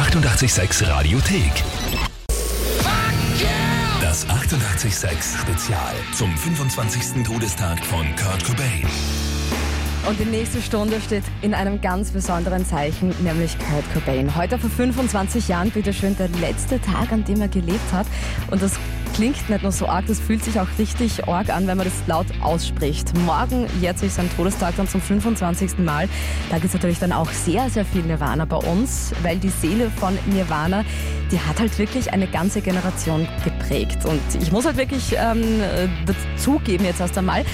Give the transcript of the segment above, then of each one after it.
886 Radiothek. Das 886 Spezial zum 25. Todestag von Kurt Cobain. Und die nächste Stunde steht in einem ganz besonderen Zeichen, nämlich Kurt Cobain. Heute vor 25 Jahren, bitteschön, der letzte Tag, an dem er gelebt hat. Und das klingt nicht nur so arg, das fühlt sich auch richtig arg an, wenn man das laut ausspricht. Morgen jährt sich sein Todestag dann zum 25. Mal. Da gibt es natürlich dann auch sehr, sehr viel Nirvana bei uns, weil die Seele von Nirvana, die hat halt wirklich eine ganze Generation geprägt. Und ich muss halt wirklich ähm, dazugeben jetzt erst einmal,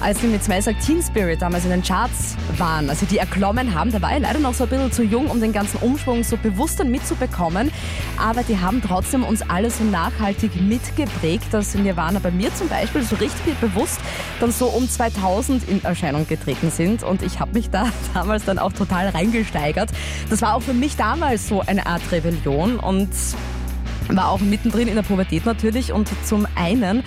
als sie mit Smells Teen Spirit damals in den Charts waren, also die erklommen haben, da war ich leider noch so ein bisschen zu jung, um den ganzen Umschwung so bewusst dann mitzubekommen, aber die haben trotzdem uns alle so nachhaltig mitgeprägt, dass Nirvana bei mir zum Beispiel so richtig bewusst dann so um 2000 in Erscheinung getreten sind und ich habe mich da damals dann auch total reingesteigert. Das war auch für mich damals so eine Art Rebellion und war auch mittendrin in der Pubertät natürlich und zum einen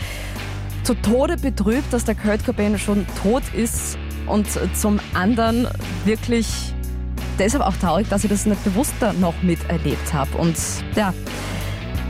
zu Tode betrübt, dass der Kurt Cobain schon tot ist und zum anderen wirklich deshalb auch traurig, dass ich das nicht bewusster noch miterlebt habe. Und ja,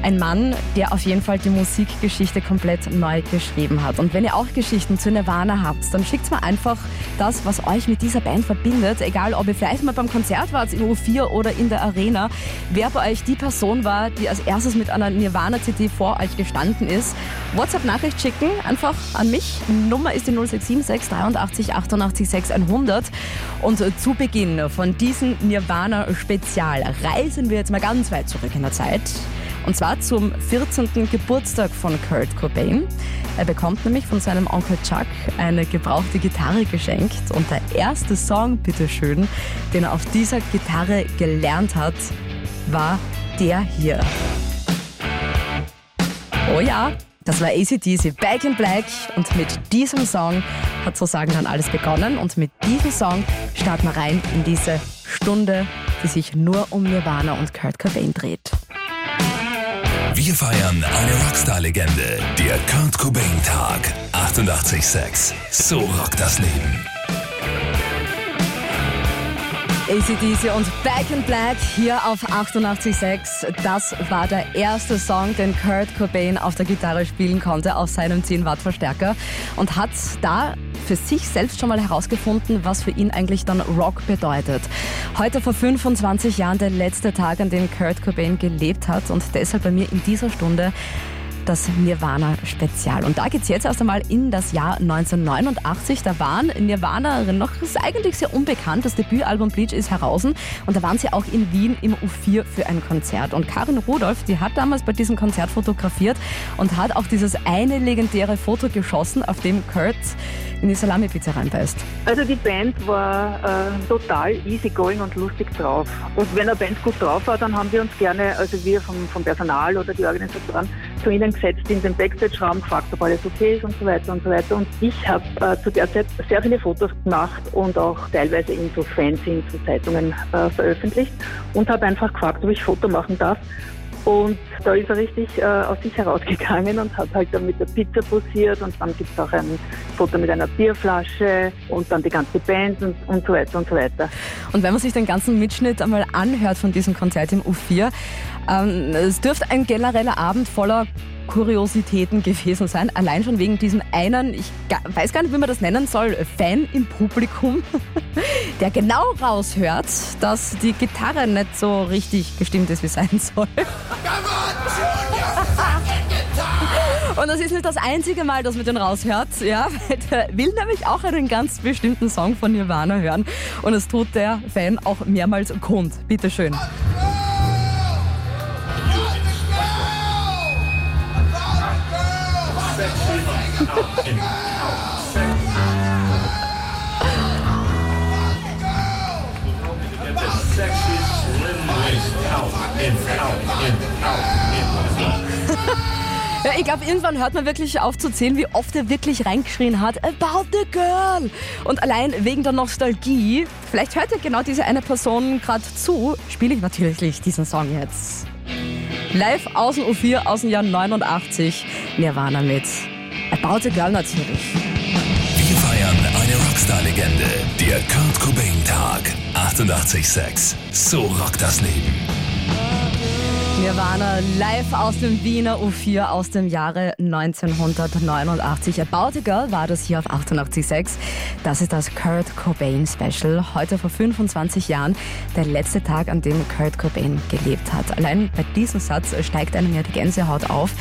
ein Mann, der auf jeden Fall die Musikgeschichte komplett neu geschrieben hat. Und wenn ihr auch Geschichten zu Nirvana habt, dann schickt mir einfach das, was euch mit dieser Band verbindet. Egal, ob ihr vielleicht mal beim Konzert wart in U4 oder in der Arena. Wer bei euch die Person war, die als erstes mit einer Nirvana-CD vor euch gestanden ist. WhatsApp-Nachricht schicken, einfach an mich. Nummer ist die 0676 83 88 600. Und zu Beginn von diesem Nirvana-Spezial reisen wir jetzt mal ganz weit zurück in der Zeit. Und zwar zum 14. Geburtstag von Kurt Cobain. Er bekommt nämlich von seinem Onkel Chuck eine gebrauchte Gitarre geschenkt. Und der erste Song, bitteschön, den er auf dieser Gitarre gelernt hat, war der hier. Oh ja, das war ACDC Back in Black und mit diesem Song hat sozusagen dann alles begonnen und mit diesem Song starten wir rein in diese Stunde, die sich nur um Nirvana und Kurt Cobain dreht. Wir feiern eine Rockstar-Legende, der Kurt Cobain-Tag. 88,6. So rockt das Leben. ACDC und Back in Black hier auf 88.6. Das war der erste Song, den Kurt Cobain auf der Gitarre spielen konnte, auf seinem 10 Watt Verstärker und hat da für sich selbst schon mal herausgefunden, was für ihn eigentlich dann Rock bedeutet. Heute vor 25 Jahren der letzte Tag, an dem Kurt Cobain gelebt hat und deshalb bei mir in dieser Stunde das Nirvana-Spezial. Und da geht's jetzt erst einmal in das Jahr 1989. Da waren Nirvana noch, ist eigentlich sehr unbekannt, das Debütalbum Bleach ist heraus und da waren sie auch in Wien im U4 für ein Konzert. Und Karin Rudolph, die hat damals bei diesem Konzert fotografiert und hat auch dieses eine legendäre Foto geschossen, auf dem Kurt in die Salami-Pizza reinbeißt. Also die Band war äh, total easygoing und lustig drauf. Und wenn eine Band gut drauf war, dann haben wir uns gerne, also wir vom, vom Personal oder die Organisatoren, zu ihnen gesetzt in den Backstage-Raum, gefragt, ob alles okay ist und so weiter und so weiter. Und ich habe äh, zu der Zeit sehr viele Fotos gemacht und auch teilweise in so Fanzines und Zeitungen äh, veröffentlicht und habe einfach gefragt, ob ich Foto machen darf. Und da ist er richtig äh, aus sich herausgegangen und hat halt dann mit der Pizza posiert und dann gibt es auch ein Foto mit einer Bierflasche und dann die ganze Band und, und so weiter und so weiter. Und wenn man sich den ganzen Mitschnitt einmal anhört von diesem Konzert im U4, ähm, es dürfte ein genereller Abend voller Kuriositäten gewesen sein. Allein schon wegen diesem einen, ich weiß gar nicht, wie man das nennen soll, Fan im Publikum, der genau raushört, dass die Gitarre nicht so richtig gestimmt ist, wie sein soll. Und das ist nicht das einzige Mal, dass man den raushört, ja, der will nämlich auch einen ganz bestimmten Song von Nirvana hören. Und es tut der Fan auch mehrmals kund. Bitteschön. Ja, ich glaube, irgendwann hört man wirklich auf zu zählen, wie oft er wirklich reingeschrien hat, about the girl. Und allein wegen der Nostalgie, vielleicht hört ja genau diese eine Person gerade zu, spiele ich natürlich diesen Song jetzt. Live aus dem U4 aus dem Jahr 89, Nirvana mit About the Girl natürlich. Wir feiern eine Rockstar-Legende, der Kurt Cobain-Tag. 88,6. So rockt das Leben. Nirvana live aus dem Wiener U4 aus dem Jahre 1989. About a Girl war das hier auf 88.6. Das ist das Kurt Cobain Special. Heute vor 25 Jahren der letzte Tag, an dem Kurt Cobain gelebt hat. Allein bei diesem Satz steigt einem ja die Gänsehaut auf.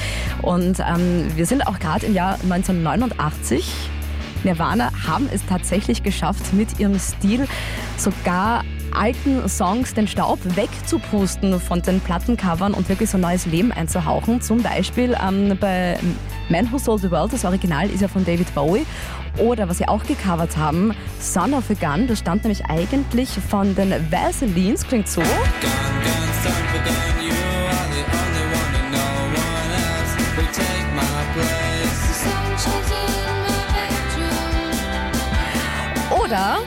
Und ähm, wir sind auch gerade im Jahr 1989. Nirvana haben es tatsächlich geschafft, mit ihrem Stil sogar alten Songs den Staub wegzupusten von den Plattencovern und wirklich so neues Leben einzuhauchen. Zum Beispiel ähm, bei Man Who Sold the World, das Original ist ja von David Bowie. Oder was sie auch gecovert haben, Son of a Gun, das stammt nämlich eigentlich von den Vaselines, klingt so. Oder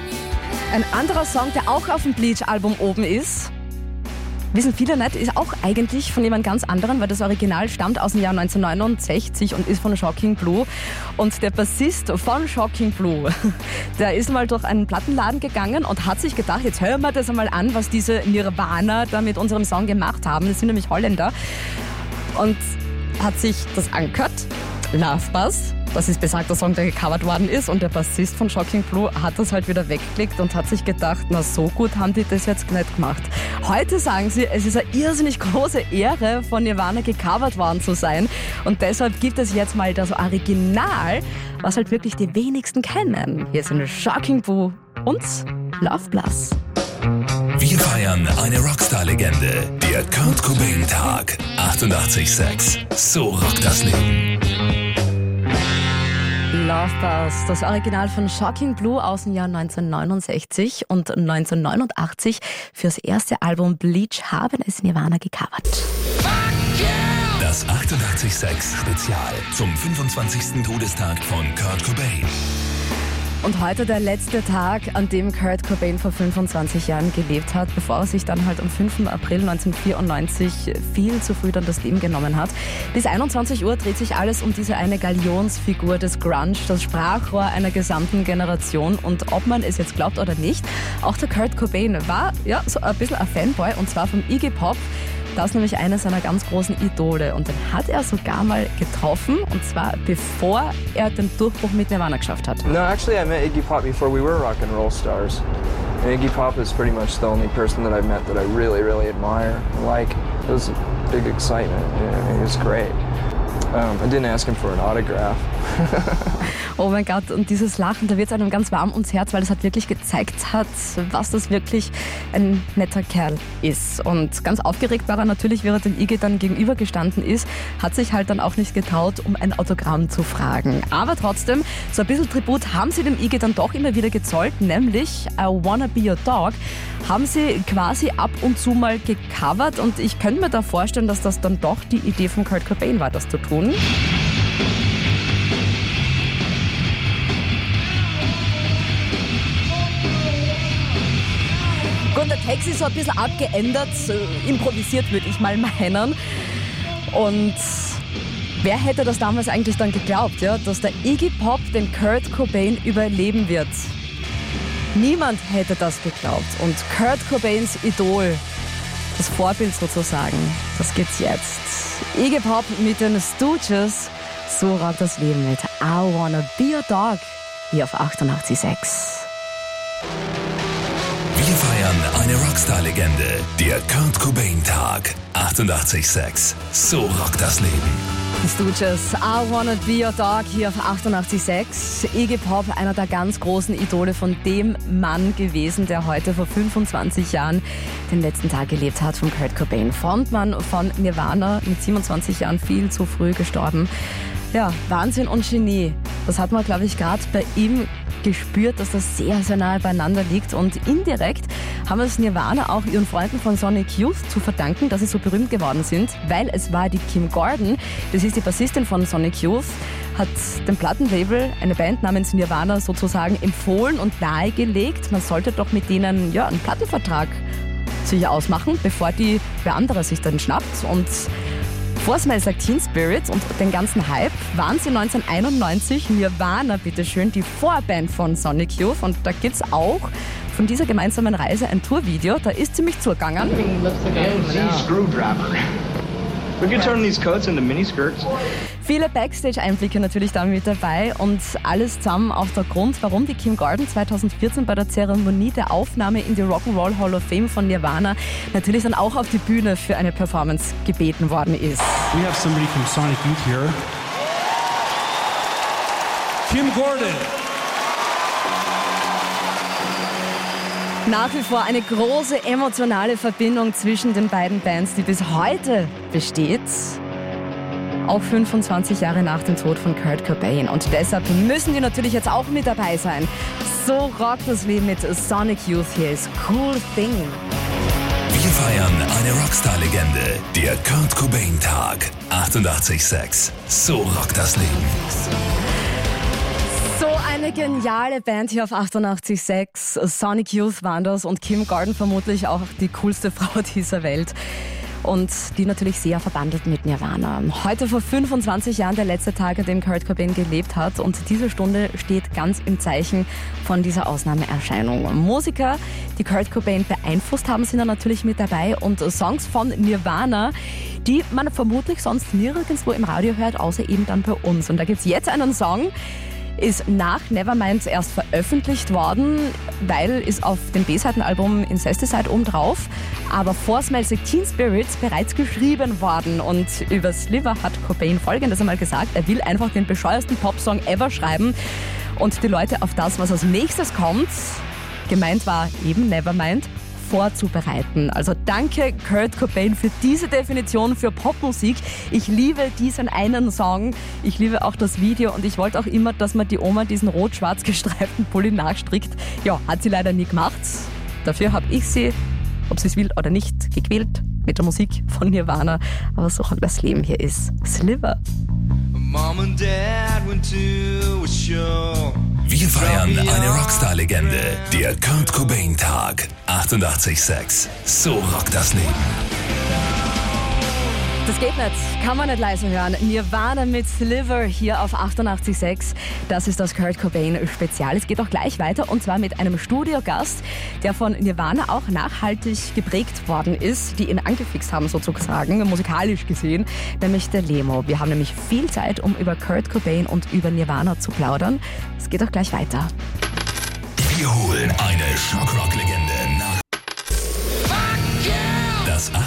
ein anderer Song, der auch auf dem Bleach-Album oben ist, wissen viele nicht, ist auch eigentlich von jemand ganz anderem, weil das Original stammt aus dem Jahr 1969 und ist von Shocking Blue. Und der Bassist von Shocking Blue, der ist mal durch einen Plattenladen gegangen und hat sich gedacht, jetzt hören wir das einmal an, was diese Nirvana da mit unserem Song gemacht haben. Das sind nämlich Holländer. Und hat sich das angehört, Love Buzz, das ist besagter Song, der gecovert worden ist. Und der Bassist von Shocking Blue hat das halt wieder weggeklickt und hat sich gedacht, na so gut haben die das jetzt nicht gemacht. Heute sagen sie, es ist eine irrsinnig große Ehre, von Nirvana gecovert worden zu sein. Und deshalb gibt es jetzt mal das Original, was halt wirklich die wenigsten kennen. Hier sind Shocking Blue und Love Plus. Wir feiern eine Rockstar-Legende, der Kurt Cobain-Tag. 88,6. So rockt das Leben. Love Buzz, das Original von Shocking Blue aus dem Jahr 1969 und 1989 fürs erste Album Bleach haben es Nirvana gecovert. Das 886 Spezial zum 25. Todestag von Kurt Cobain. Und heute der letzte Tag, an dem Kurt Cobain vor 25 Jahren gelebt hat, bevor er sich dann halt am 5. April 1994 viel zu früh dann das Leben genommen hat. Bis 21 Uhr dreht sich alles um diese eine Galionsfigur des Grunge, das Sprachrohr einer gesamten Generation. Und ob man es jetzt glaubt oder nicht, auch der Kurt Cobain war ja so ein bisschen ein Fanboy und zwar vom Iggy Pop. Das ist nämlich einer seiner ganz großen Idole und den hat er sogar mal getroffen und zwar bevor er den Durchbruch mit Nirvana geschafft hat. No, actually I met Iggy Pop before we were rock and roll stars. And Iggy Pop is pretty much the only person that I've met that I really, really admire and like. It was big excitement. It was great. Um, I didn't ask him for an autograph. oh mein Gott, und dieses Lachen, da wird es einem ganz warm ums Herz, weil es halt wirklich gezeigt hat, was das wirklich ein netter Kerl ist. Und ganz aufgeregt war er natürlich, er dem Iggy dann gegenübergestanden ist, hat sich halt dann auch nicht getraut, um ein Autogramm zu fragen. Aber trotzdem, so ein bisschen Tribut haben sie dem Iggy dann doch immer wieder gezollt, nämlich I Wanna Be Your Dog haben sie quasi ab und zu mal gecovert und ich könnte mir da vorstellen, dass das dann doch die Idee von Kurt Cobain war, das zu tun. Text ist so ein bisschen abgeändert, improvisiert würde ich mal meinen. Und wer hätte das damals eigentlich dann geglaubt, ja, dass der Iggy Pop den Kurt Cobain überleben wird? Niemand hätte das geglaubt. Und Kurt Cobains Idol, das Vorbild sozusagen, das geht's jetzt. Iggy Pop mit den Stooges, so rockt das Leben mit I Wanna Be Your Dog hier auf 88.6. Feiern eine Rockstar-Legende, der Kurt Cobain-Tag. 88.6. So rockt das Leben. Stooges, I Wanna Be Your Dog hier auf 88.6. Iggy Pop, einer der ganz großen Idole von dem Mann gewesen, der heute vor 25 Jahren den letzten Tag gelebt hat, von Kurt Cobain. Frontmann von Nirvana, mit 27 Jahren viel zu früh gestorben. Ja, Wahnsinn und Genie. Das hat man, glaube ich, gerade bei ihm gespürt, dass das sehr, sehr nahe beieinander liegt. Und indirekt haben es Nirvana auch ihren Freunden von Sonic Youth zu verdanken, dass sie so berühmt geworden sind, weil es war die Kim Gordon, das ist die Bassistin von Sonic Youth, hat dem Plattenlabel eine Band namens Nirvana sozusagen empfohlen und nahegelegt, man sollte doch mit denen ja, einen Plattenvertrag sich ausmachen, bevor die wer andere sich dann schnappt. Und vor Smells Like Teen Spirit und den ganzen Hype waren sie 1991 Nirvana, bitteschön, die Vorband von Sonic Youth. Und da gibt es auch von dieser gemeinsamen Reise ein Tourvideo. Da ist ziemlich zugegangen. We could turn these coats into miniskirts. Viele Backstage-Einblicke natürlich da mit dabei und alles zusammen auf der Grund, warum die Kim Gordon 2014 bei der Zeremonie der Aufnahme in die Rock'n'Roll Hall of Fame von Nirvana natürlich dann auch auf die Bühne für eine Performance gebeten worden ist. We have somebody from Sonic Youth here. Kim Gordon. Nach wie vor eine große emotionale Verbindung zwischen den beiden Bands, die bis heute besteht. Auch 25 Jahre nach dem Tod von Kurt Cobain. Und deshalb müssen die natürlich jetzt auch mit dabei sein. So rockt das Leben mit Sonic Youth. Hier ist Cool Thing. Wir feiern eine Rockstar-Legende. Der Kurt Cobain-Tag. 88,6. So rockt das Leben. Eine geniale Band hier auf 88.6. Sonic Youth das und Kim Gordon vermutlich auch die coolste Frau dieser Welt. Und die natürlich sehr verbandelt mit Nirvana. Heute vor 25 Jahren der letzte Tag, an dem Kurt Cobain gelebt hat. Und diese Stunde steht ganz im Zeichen von dieser Ausnahmeerscheinung. Musiker, die Kurt Cobain beeinflusst haben, sind da natürlich mit dabei. Und Songs von Nirvana, die man vermutlich sonst nirgendwo im Radio hört, außer eben dann bei uns. Und da gibt's jetzt einen Song, ist nach Nevermind erst veröffentlicht worden, weil ist auf dem B-Seiten-Album Incesticide oben drauf, aber vor Smells Like Teen Spirits bereits geschrieben worden. Und über Sliver hat Cobain folgendes einmal gesagt, er will einfach den bescheuersten Popsong ever schreiben und die Leute auf das, was als nächstes kommt, gemeint war eben Nevermind, vorzubereiten. Also danke Kurt Cobain für diese Definition für Popmusik. Ich liebe diesen einen Song. Ich liebe auch das Video und ich wollte auch immer, dass man die Oma diesen rot-schwarz gestreiften Pulli nachstrickt. Ja, hat sie leider nie gemacht. Dafür habe ich sie, ob sie es will oder nicht, gequält mit der Musik von Nirvana. Aber so halt das Leben hier ist. Sliver. Wir feiern eine Rockstar-Legende. Der Kurt Cobain-Tag. 88,6. So rockt das Leben. Das geht nicht, kann man nicht leise hören. Nirvana mit Sliver hier auf 88.6. Das ist das Kurt Cobain Spezial. Es geht auch gleich weiter und zwar mit einem Studiogast, der von Nirvana auch nachhaltig geprägt worden ist, die ihn angefixt haben sozusagen, musikalisch gesehen, nämlich der Lemo. Wir haben nämlich viel Zeit, um über Kurt Cobain und über Nirvana zu plaudern. Es geht auch gleich weiter. Wir holen eine Schockrock-Legende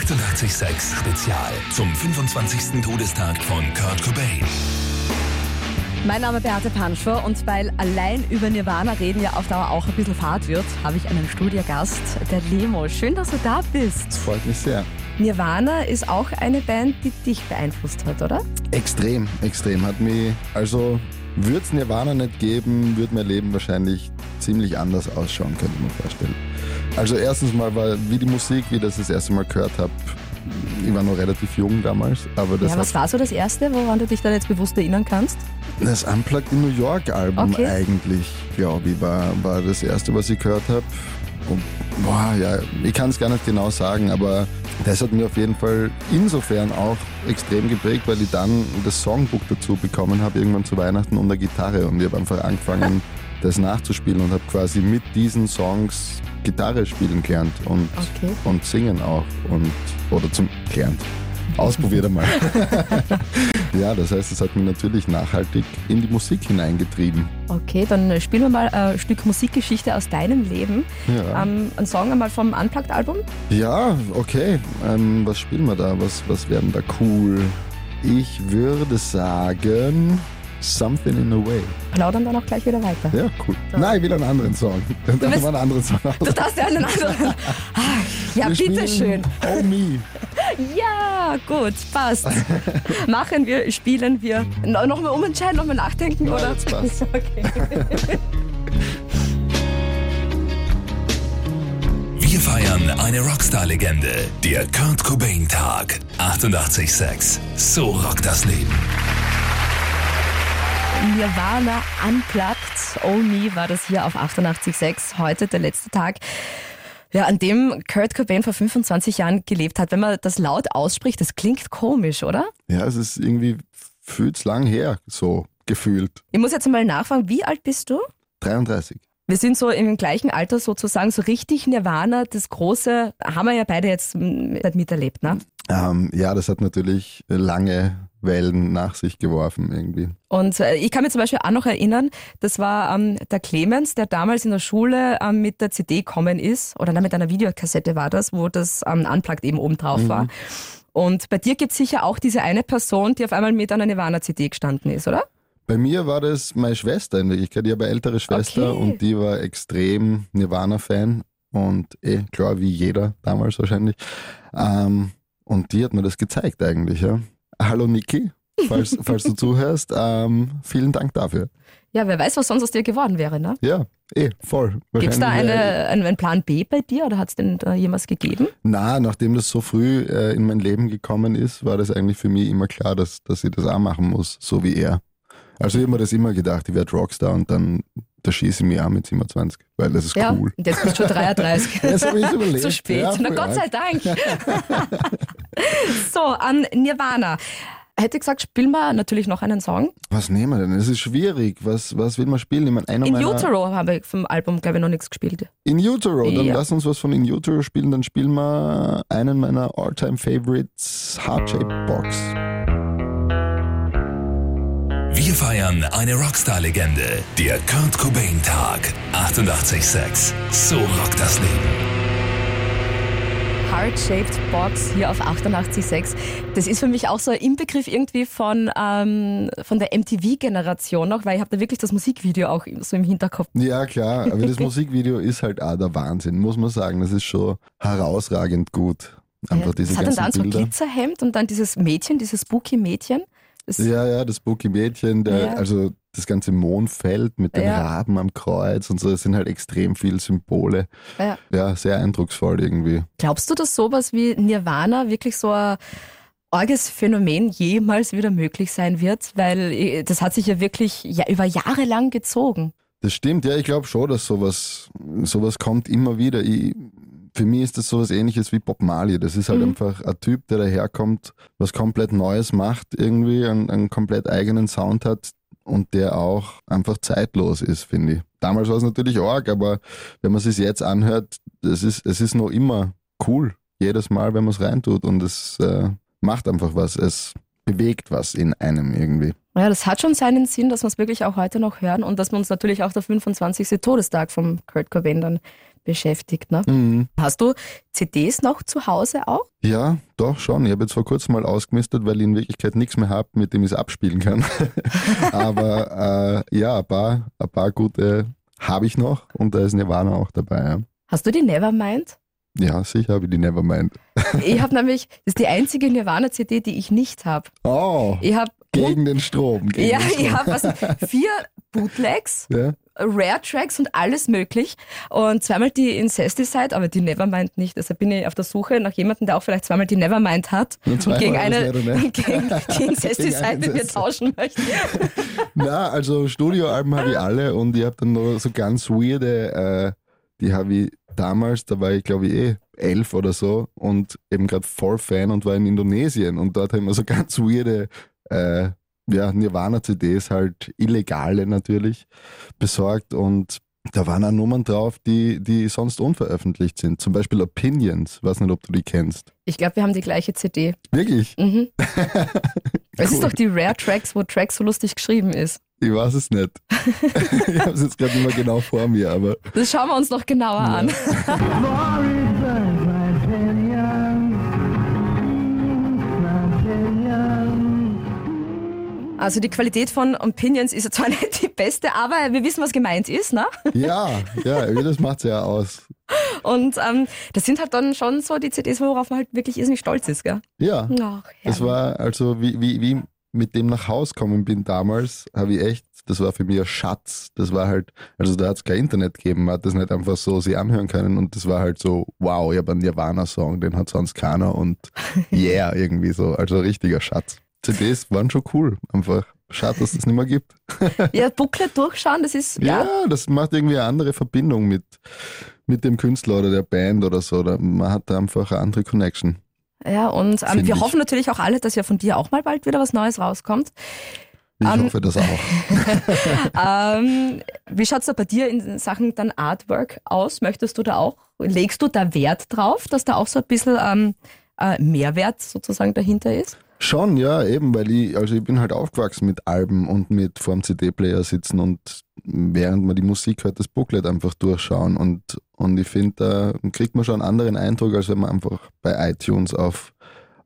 88,6 Spezial zum 25. Todestag von Kurt Cobain. Mein Name ist Beate Panschwer und weil allein über Nirvana reden ja auf Dauer auch ein bisschen fad wird, habe ich einen Studiogast, der Lemo. Schön, dass du da bist. Freut mich sehr. Nirvana ist auch eine Band, die dich beeinflusst hat, oder? Extrem, extrem. Hat mich, also würde es Nirvana nicht geben, würde mein Leben wahrscheinlich ziemlich anders ausschauen, könnte ich mir vorstellen. Also erstens mal war, wie die Musik, wie ich das das erste Mal gehört habe, ich war noch relativ jung damals, aber das Ja, was war so das Erste, woran du dich da jetzt bewusst erinnern kannst? das Unplugged in New York Album Okay. eigentlich, glaube ich, war, war das erste, was ich gehört habe. Boah, ja, ich kann es gar nicht genau sagen, aber das hat mir auf jeden Fall insofern auch extrem geprägt, weil ich dann das Songbook dazu bekommen habe, irgendwann zu Weihnachten und eine Gitarre. Und ich habe einfach angefangen, das nachzuspielen und habe quasi mit diesen Songs Gitarre spielen gelernt und, Okay. und singen auch. Und, oder zum gelernt. Ausprobiert einmal. ja, das heißt, es hat mich natürlich nachhaltig in die Musik hineingetrieben. Okay, dann spielen wir mal ein Stück Musikgeschichte aus deinem Leben. Ja. Ähm, ein Song einmal vom Unplugged-Album. Ja, okay. Ähm, was spielen wir da? Was, was wären da cool? Ich würde sagen Something in a Way. Plaudern dann auch gleich wieder weiter. Ja, cool. Nein, ich will einen anderen Song. Dann machen wir einen anderen Song aus. Du darfst ja einen anderen. Ja, Wir bitteschön. Oh Me. Ja, gut, passt. Machen wir, spielen wir. No, Nochmal umentscheiden, nochmal nachdenken, Ja, oder? jetzt passt. Okay. Wir feiern eine Rockstar-Legende. Der Kurt Cobain-Tag. 88,6. So rockt das Leben. Nirvana Unplugged. Oh Me war das hier auf 88.6. Heute der letzte Tag. Ja, an dem Kurt Cobain vor 25 Jahren gelebt hat. Wenn man das laut ausspricht, das klingt komisch, oder? Ja, es ist irgendwie fühlt's lang her, so gefühlt. Ich muss jetzt mal nachfragen, wie alt bist du? 33. Wir sind so im gleichen Alter sozusagen, so richtig Nirvana, das große, haben wir ja beide jetzt mm, miterlebt, ne? ähm, ja, das hat natürlich lange Wellen nach sich geworfen irgendwie. Und äh, ich kann mich zum Beispiel auch noch erinnern, das war ähm, der Clemens, der damals in der Schule ähm, mit der CD gekommen ist, oder nein, mit einer Videokassette war das, wo das ähm, Unplugged eben oben drauf Mhm. war. Und bei dir gibt es sicher auch diese eine Person, die auf einmal mit einer Nirvana-CD gestanden ist, oder? Bei mir war das meine Schwester in Wirklichkeit. Ich habe eine ältere Schwester Okay. und die war extrem Nirvana-Fan und eh, klar, wie jeder damals wahrscheinlich. Ähm, und die hat mir das gezeigt eigentlich, ja. Hallo Niki, falls, falls du zuhörst, ähm, vielen Dank dafür. Ja, wer weiß, was sonst aus dir geworden wäre, ne? Ja, eh, voll. Gibt es da eine, äh, einen, Plan B bei dir oder hat es denn da jemals gegeben? Na, nachdem das so früh äh, in mein Leben gekommen ist, war das eigentlich für mich immer klar, dass, dass ich das auch machen muss, so wie er. Also ich habe mir das immer gedacht, ich werde Rockstar und dann da schieße ich mich auch mit 27, weil das ist ja, cool. und jetzt bist du schon 33. Das habe ich überlegt. Zu spät. Ja, Na Gott sei. Dank. so, an Nirvana. Hätte gesagt, spielen wir natürlich noch einen Song. Was nehmen wir denn? Es ist schwierig. Was, was will man spielen? Ich meine, einer In meiner, Utero habe ich vom Album, glaube ich, noch nichts gespielt. In Utero. Dann Ja. lass uns was von In Utero spielen. Dann spielen wir einen meiner All-Time Favorites, Heart Shape Box. Wir feiern eine Rockstar-Legende. Der Kurt Cobain-Tag. 88,6. So rockt das Leben. Heart-Shaped Box hier auf 88.6. Das ist für mich auch so ein Inbegriff irgendwie von, ähm, von der MTV-Generation noch, weil ich habe da wirklich das Musikvideo auch so im Hinterkopf. Ja, klar. Aber das Musikvideo ist halt auch der Wahnsinn, muss man sagen. Das ist schon herausragend gut. Einfach diese das hat dann dann so ein. Glitzerhemd und dann dieses Mädchen, dieses spooky-Mädchen. Das- Ja, ja, das Spooky Mädchen, der, Ja. also das ganze Mondfeld mit den Ja. Raben am Kreuz und so, das sind halt extrem viele Symbole. Ja. Ja, sehr eindrucksvoll irgendwie. Glaubst du, dass sowas wie Nirvana wirklich so ein arges Phänomen jemals wieder möglich sein wird? Weil äh, das hat sich ja wirklich ja, über Jahre lang gezogen. Das stimmt, ja, ich glaube schon, dass sowas, sowas kommt immer wieder. Ich, für mich ist das sowas ähnliches wie Bob Marley. Das ist halt Mhm. einfach ein Typ, der daherkommt, was komplett Neues macht, irgendwie einen, einen komplett eigenen Sound hat und der auch einfach zeitlos ist, finde ich. Damals war es natürlich arg, aber wenn man es jetzt anhört, das ist, es ist noch immer cool. Jedes Mal, wenn man es reintut und es äh, macht einfach was. Es bewegt was in einem irgendwie. Ja, das hat schon seinen Sinn, dass wir es wirklich auch heute noch hören und dass wir uns natürlich auch der 25. Todestag vom Kurt Cobain dann beschäftigt. Ne? Mhm. Hast du CDs noch zu Hause auch? Ja, doch schon. Ich habe jetzt vor kurzem mal ausgemistet, weil ich in Wirklichkeit nichts mehr habe, mit dem ich es abspielen kann. Aber äh, ja, ein paar, ein paar gute habe ich noch und da ist Nirvana auch dabei. Ja, Hast du die Nevermind? ja sicher habe ich die Nevermind. Ich habe nämlich, das ist die einzige Nirvana-CD, die ich nicht habe. Oh, Ich habe gegen den Strom. Gegen ja, den Strom. ich habe was, vier Bootlegs, Ja? Rare Tracks und alles möglich. Und zweimal die Incesticide, aber die Nevermind nicht. Deshalb bin ich auf der Suche nach jemandem, der auch vielleicht zweimal die Nevermind hat Und und zweimal gegen eine gegen die Incesticide mit mir tauschen möchte. Na, also Studioalben habe ich alle und ich habe dann noch so ganz weirde, äh, die habe ich damals, da war ich glaube ich eh elf oder so und eben gerade voll Fan und war in Indonesien und dort haben wir so ganz weirde äh, ja, Nirvana-CDs, halt illegale natürlich, besorgt und da waren auch Nummern drauf, die, die sonst unveröffentlicht sind. Zum Beispiel Opinions, weiß nicht, ob du die kennst. Ich glaube, wir haben die gleiche CD. Wirklich? Mhm. Es ist doch die Rare Tracks, wo Tracks so lustig geschrieben ist. Ich weiß es nicht. ich habe es jetzt gerade immer genau vor mir, aber Das schauen wir uns noch genauer an. Also die Qualität von Opinions ist ja zwar nicht die beste, aber wir wissen, was gemeint ist, ne? ja, ja, das macht's ja aus. Und ähm, das sind halt dann schon so die CDs, worauf man halt wirklich irrsinnig stolz ist, gell? Ja, Ach, das war also, wie, wie, wie mit dem nach Haus kommen bin damals, habe ich echt, das war für mich ein Schatz. Das war halt, also da hat's kein Internet gegeben, man hat das nicht einfach so sich anhören können und das war halt so, wow, ich habe einen Nirvana-Song, den hat sonst keiner und yeah, irgendwie so, also richtiger Schatz. CDs waren schon cool, einfach. Schade, dass es das nicht mehr gibt. Ja, Booklet durchschauen, das ist, ja, Ja, das macht irgendwie eine andere Verbindung mit, mit dem Künstler oder der Band oder so. Da, man hat da einfach eine andere Connection. ja, und ähm, wir ich. hoffen natürlich auch alle, dass ja von dir auch mal bald wieder was Neues rauskommt. Ich Ähm, hoffe das auch. ähm, wie schaut's da bei dir in Sachen dann Artwork aus? Möchtest du da auch, legst du da Wert drauf, dass da auch so ein bisschen ähm, äh, Mehrwert sozusagen dahinter ist? Schon, ja, eben, weil ich, also ich bin halt aufgewachsen mit Alben und mit vorm CD-Player sitzen und während man die Musik hört, das Booklet einfach durchschauen und, und ich finde, da kriegt man schon einen anderen Eindruck, als wenn man einfach bei iTunes auf,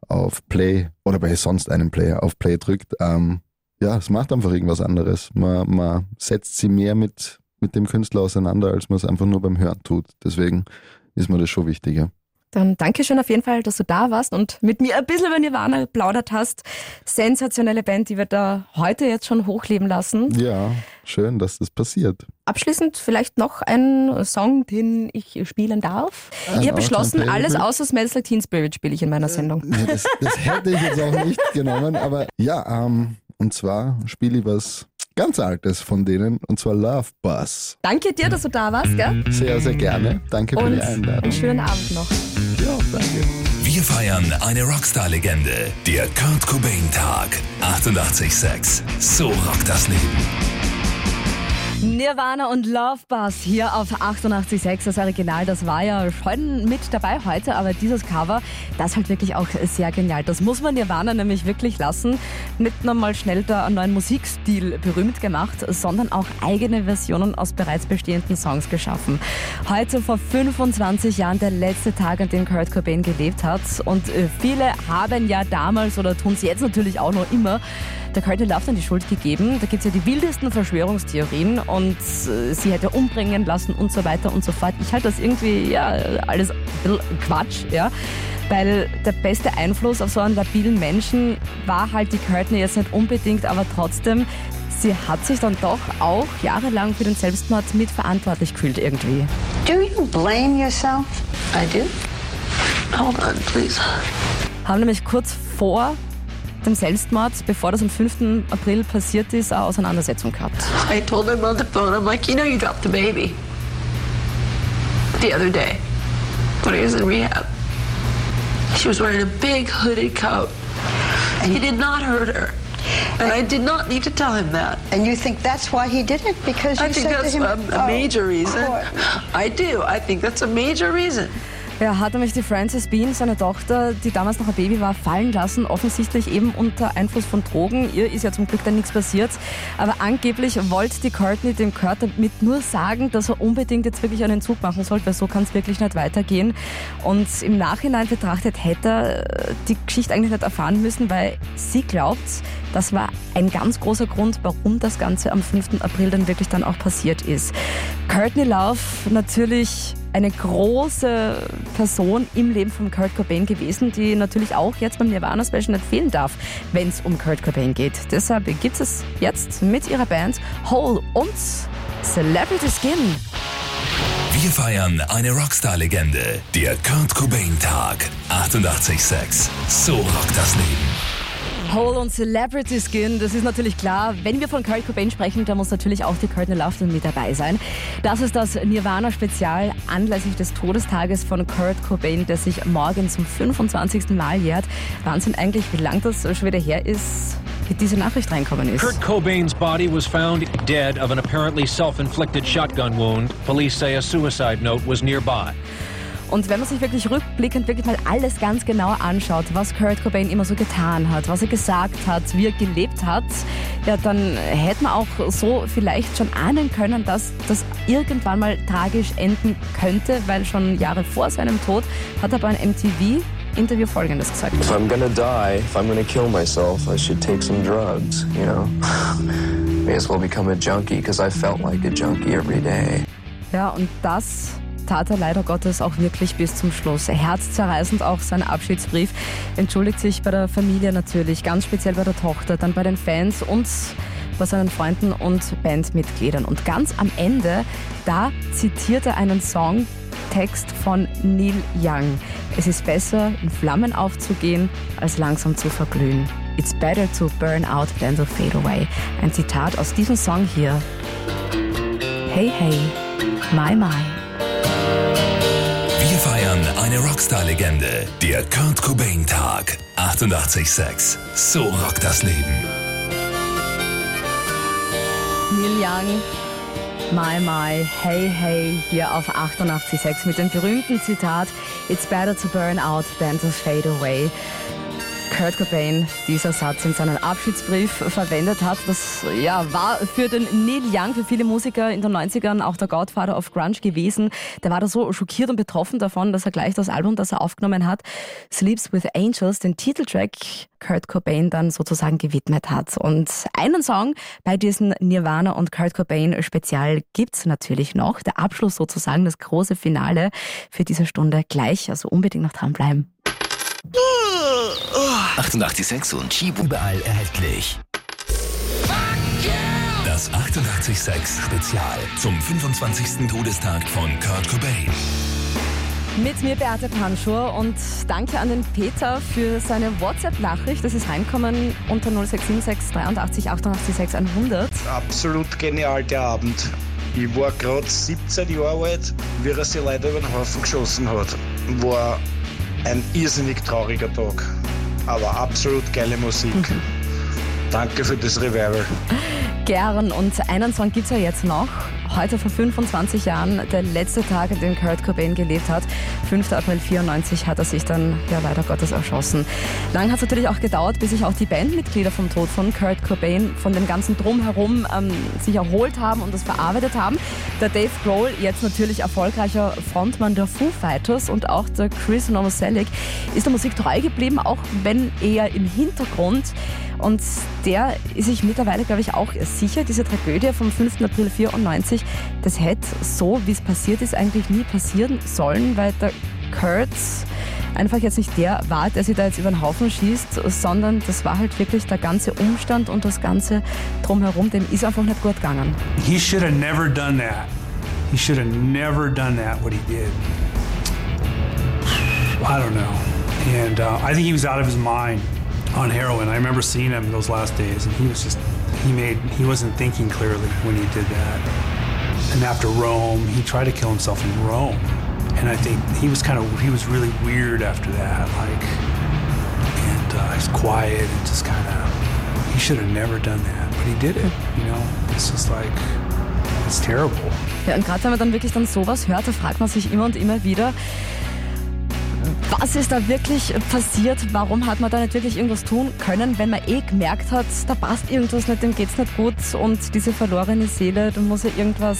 auf Play oder bei sonst einem Player auf Play drückt. Ähm, ja, es macht einfach irgendwas anderes. Man, man setzt sie mehr mit, mit dem Künstler auseinander, als man es einfach nur beim Hören tut. Deswegen ist mir das schon wichtiger. Dann danke schön auf jeden Fall, dass du da warst und mit mir ein bisschen über Nirvana geplaudert hast. Sensationelle Band, die wir da heute jetzt schon hochleben lassen. Ja, schön, dass das passiert. Abschließend vielleicht noch ein Song, den ich spielen darf. Ein ich habe beschlossen, alles außer Smells Like Teen Spirit spiele ich in meiner Sendung. Ja, das, das hätte ich jetzt auch nicht genommen, aber ja, ähm, und zwar spiele ich was ganz Altes von denen, und zwar Love Bus. Danke dir, dass du da warst, gell? Sehr, sehr gerne. Danke für Und die Einladung. einen schönen Abend noch. Ja, danke. Wir feiern eine Rockstar-Legende. Der Kurt Cobain-Tag. 88,6. So rockt das Leben. Nirvana und Love Bus hier auf 88.6, das Original, das war ja schon mit dabei heute, aber dieses Cover, das halt wirklich auch sehr genial. Das muss man Nirvana nämlich wirklich lassen. Nicht nur mal schnell da einen neuen Musikstil berühmt gemacht, sondern auch eigene Versionen aus bereits bestehenden Songs geschaffen. Heute vor 25 Jahren der letzte Tag, an dem Kurt Cobain gelebt hat und äh, viele haben ja damals oder tun es jetzt natürlich auch noch immer der Kurt Love dann die Schuld gegeben. Da gibt es ja die wildesten Verschwörungstheorien und äh, sie hätte umbringen lassen und so weiter und so fort. Ich halte das irgendwie, ja, alles Quatsch, ja. Weil der beste Einfluss auf so einen labilen Menschen war halt die Courtney jetzt nicht unbedingt, aber trotzdem, sie hat sich dann doch auch jahrelang für den Selbstmord mitverantwortlich gefühlt irgendwie. Do you blame yourself? I do. Hold on, please. Haben nämlich kurz vor dem Selbstmord, bevor das am 5. April passiert ist, eine Auseinandersetzung gehabt. I told him on the phone, I'm like, you know, you dropped the baby the other day when he was in rehab. She was wearing a big hooded coat. And he did not hurt her. And I did not need to tell him that. And you think that's why he did it? Because you I think said that's to him, a, a "Oh, major reason. Courtney." I do. I think that's a major reason. Ja, hat nämlich die Frances Bean, seine Tochter, die damals noch ein Baby war, fallen lassen, offensichtlich eben unter Einfluss von Drogen. Ihr ist ja zum Glück dann nichts passiert. Aber angeblich wollte die Courtney dem Kurt damit nur sagen, dass er unbedingt jetzt wirklich einen Zug machen sollte, weil so kann es wirklich nicht weitergehen. Und im Nachhinein betrachtet hätte er äh, die Geschichte eigentlich nicht erfahren müssen, weil sie glaubt, das war ein ganz großer Grund, warum das Ganze am 5. April dann wirklich dann auch passiert ist. Courtney Love natürlich eine große Person im Leben von Kurt Cobain gewesen, die natürlich auch jetzt beim Nirvana Special nicht fehlen darf, wenn es um Kurt Cobain geht. Deshalb gibt es jetzt mit ihrer Band Hole und Celebrity Skin. Wir feiern eine Rockstar-Legende. Der Kurt Cobain-Tag. 88,6. So rockt das Leben. Hole und Celebrity Skin, das ist natürlich klar. Wenn wir von Kurt Cobain sprechen, da muss natürlich auch die Courtney dann mit dabei sein. Das ist das Nirvana-Spezial anlässlich des Todestages von Kurt Cobain, der sich morgen zum 25. Mal jährt. Wahnsinn eigentlich, wie lang das schon wieder her ist, wie diese Nachricht reinkommen ist. Kurt Cobain's body was found dead of an apparently self-inflicted shotgun wound. Police say a suicide note was nearby. Und wenn man sich wirklich rückblickend wirklich mal alles ganz genau anschaut, was Kurt Cobain immer so getan hat, was er gesagt hat, wie er gelebt hat, ja, dann hätte man auch so vielleicht schon ahnen können, dass das irgendwann mal tragisch enden könnte, weil schon Jahre vor seinem Tod hat er bei einem MTV-Interview Folgendes gesagt. If I'm gonna die, if I'm gonna kill myself, I should take some drugs, you know? May as well become a junkie, because I felt like a junkie every day. Ja, und das tat er leider Gottes auch wirklich bis zum Schluss. Herzzerreißend auch sein Abschiedsbrief. Entschuldigt sich bei der Familie natürlich, ganz speziell bei der Tochter, dann bei den Fans und bei seinen Freunden und Bandmitgliedern. Und ganz am Ende, da zitiert er einen Songtext von Neil Young. Es ist besser, in Flammen aufzugehen, als langsam zu verglühen. It's better to burn out than to fade away. Ein Zitat aus diesem Song hier. Hey, hey, my, my. Wir feiern eine Rockstar-Legende. Der Kurt Cobain-Tag. 88,6. So rockt das Leben. Neil Young, My My, Hey Hey hier auf 88.6 mit dem berühmten Zitat It's better to burn out than to fade away. Kurt Cobain dieser Satz in seinem Abschiedsbrief verwendet hat. Das ja, war für den Neil Young, für viele Musiker in den 90ern auch der Godfather of Grunge gewesen. Der war da so schockiert und betroffen davon, dass er gleich das Album, das er aufgenommen hat, Sleeps with Angels, den Titeltrack Kurt Cobain dann sozusagen gewidmet hat. Und einen Song bei diesem Nirvana und Kurt Cobain Spezial gibt's natürlich noch. Der Abschluss sozusagen, das große Finale für diese Stunde gleich. Also unbedingt noch dranbleiben. 886 und Chibo überall erhältlich. Das 886 Spezial zum 25. Todestag von Kurt Cobain. Mit mir Beate Panschur und danke an den Peter für seine WhatsApp-Nachricht. Das ist reinkommen unter 0676 83 886 100. Absolut genial der Abend. Ich war gerade 17 Jahre alt, wie er sich leider über den Haufen geschossen hat. War ein irrsinnig trauriger Tag, aber absolut geile Musik. Danke für das Revival. Gern und einen Song gibt's ja jetzt noch. Heute vor 25 Jahren, der letzte Tag, an dem Kurt Cobain gelebt hat. 5. April 94 hat er sich dann ja leider Gottes erschossen. Lang hat es natürlich auch gedauert, bis sich auch die Bandmitglieder vom Tod von Kurt Cobain, von dem ganzen Drumherum ähm, sich erholt haben und das verarbeitet haben. Der Dave Grohl, jetzt natürlich erfolgreicher Frontmann der Foo Fighters und auch der Chris Novoselic, ist der Musik treu geblieben, auch wenn eher im Hintergrund. Und der ist sich mittlerweile, glaube ich, auch sicher, diese Tragödie vom 5. April 94, das hätte so, wie es passiert ist, eigentlich nie passieren sollen, weil der Kurt einfach jetzt nicht der war, der sich da jetzt über den Haufen schießt, sondern das war halt wirklich der ganze Umstand und das ganze drumherum, dem ist einfach nicht gut gegangen. He should have never done that. He should have never done that, what he did. I don't know. And uh, I think he was out of his mind on heroin. I remember seeing him those last days, and he was just, he made, he wasn't thinking clearly when he did that. And after Rome, he tried to kill himself in Rome. And I think he was kind of, he was really weird after that, like, and uh, he's quiet and just kind of, he should have never done that, but he did it, you know? It's just like, it's terrible. Ja, und gerade wenn man dann wirklich dann sowas hört, da fragt man sich immer und immer wieder, was ist da wirklich passiert? Warum hat man da nicht wirklich irgendwas tun können, wenn man eh gemerkt hat, da passt irgendwas nicht, dem geht's nicht gut und diese verlorene Seele, da muss ja irgendwas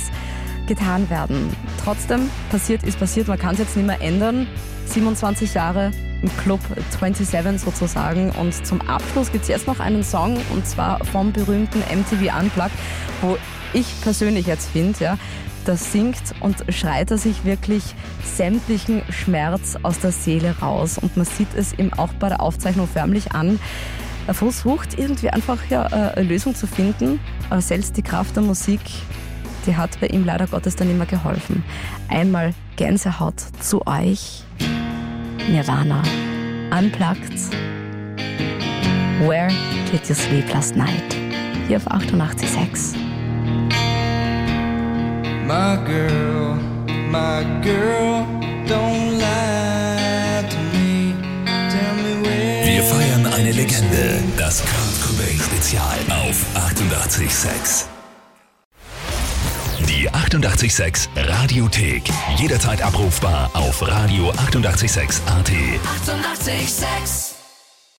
getan werden. Trotzdem, passiert ist passiert, man kann es jetzt nicht mehr ändern. 27 Jahre im Club 27 sozusagen und zum Abschluss gibt es jetzt noch einen Song und zwar vom berühmten MTV Unplugged, wo ich persönlich jetzt finde, ja, da singt und schreit er sich wirklich sämtlichen Schmerz aus der Seele raus. Und man sieht es ihm auch bei der Aufzeichnung förmlich an. Er versucht irgendwie einfach ja, eine Lösung zu finden, aber selbst die Kraft der Musik, die hat bei ihm leider Gottes dann immer geholfen. Einmal Gänsehaut zu euch. Nirvana. Unplugged. Where did you sleep last night? Hier auf 88.6. My girl, my girl, don't lie to me. Tell me where. Wir feiern eine Legende. Das Kurt Cobain Spezial auf 88.6. Die 88.6 Radiothek. Jederzeit abrufbar auf radio886.at. 88.6. Eighty-eight, sex.